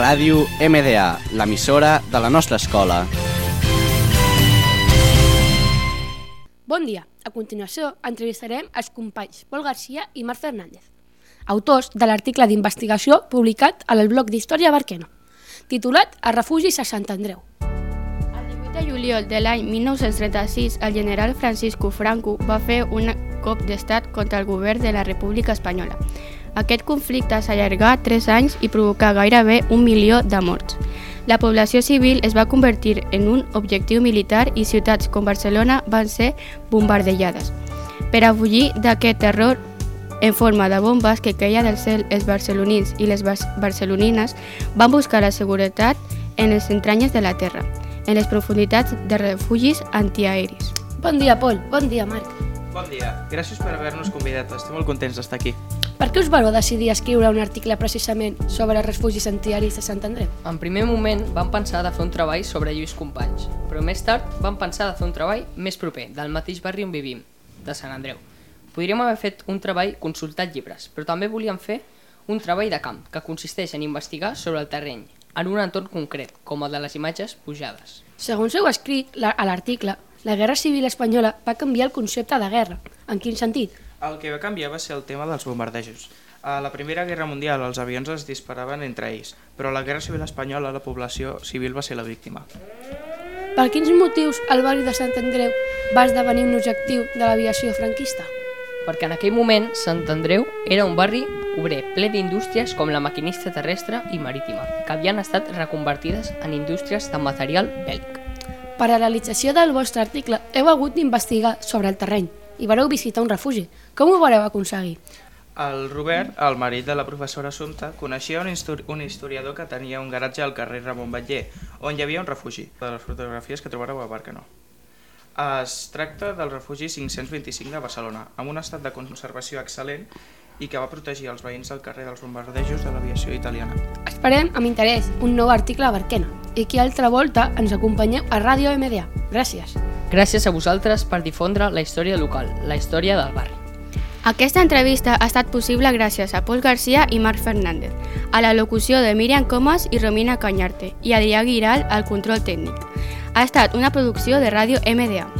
Ràdio MDA, l'emissora de la nostra escola. Bon dia. A continuació, entrevistarem els companys Pol Garcia i Marc Fernández, autors de l'article d'investigació publicat al blog d'Història Barquena, titulat A refugis a Sant Andreu. El 18 de juliol de l'any 1936, el general Francisco Franco va fer un cop d'estat contra el govern de la República Espanyola. Aquest conflicte s'allargà tres anys i provocà gairebé un milió de morts. La població civil es va convertir en un objectiu militar i ciutats com Barcelona van ser bombardejades. Per a fugir d'aquest terror en forma de bombes que queia del cel, els barcelonins i les bar barcelonines van buscar la seguretat en les entranyes de la terra, en les profunditats de refugis antiaeris. Bon dia, Pol. Bon dia, Marc. Bon dia. Gràcies per haver-nos convidat. Estem molt contents d'estar aquí. Per què us vareu decidir escriure un article precisament sobre els refugis antiaris de Sant Andreu? En primer moment vam pensar de fer un treball sobre Lluís Companys, però més tard vam pensar de fer un treball més proper, del mateix barri on vivim, de Sant Andreu. Podríem haver fet un treball consultat llibres, però també volíem fer un treball de camp, que consisteix en investigar sobre el terreny, en un entorn concret, com el de les imatges pujades. Segons heu escrit a l'article, la Guerra Civil Espanyola va canviar el concepte de guerra. En quin sentit? El que va canviar va ser el tema dels bombardejos. A la Primera Guerra Mundial els avions es disparaven entre ells, però a la Guerra Civil Espanyola la població civil va ser la víctima. Per quins motius el barri de Sant Andreu va esdevenir un objectiu de l'aviació franquista? Perquè en aquell moment Sant Andreu era un barri obrer ple d'indústries com la maquinista terrestre i marítima, que havien estat reconvertides en indústries de material bèl·lic. Per a la realització del vostre article heu hagut d'investigar sobre el terreny i vareu visitar un refugi. Com ho vareu aconseguir? El Robert, el marit de la professora Assumpta, coneixia un, histori un historiador que tenia un garatge al carrer Ramon Batller, on hi havia un refugi, de les fotografies que trobareu a Barcanó. Es tracta del refugi 525 de Barcelona, amb un estat de conservació excel·lent i que va protegir els veïns del carrer dels bombardejos de l'aviació italiana. Esperem amb interès un nou article a Barquena i que altra volta ens acompanyeu a Ràdio MDA. Gràcies. Gràcies a vosaltres per difondre la història local, la història del barri. Aquesta entrevista ha estat possible gràcies a Pol Garcia i Marc Fernández, a la locució de Míriam Comas i Romina Cañarte i Adrià Guiral al control tècnic. Ha estat una producció de Ràdio MDA.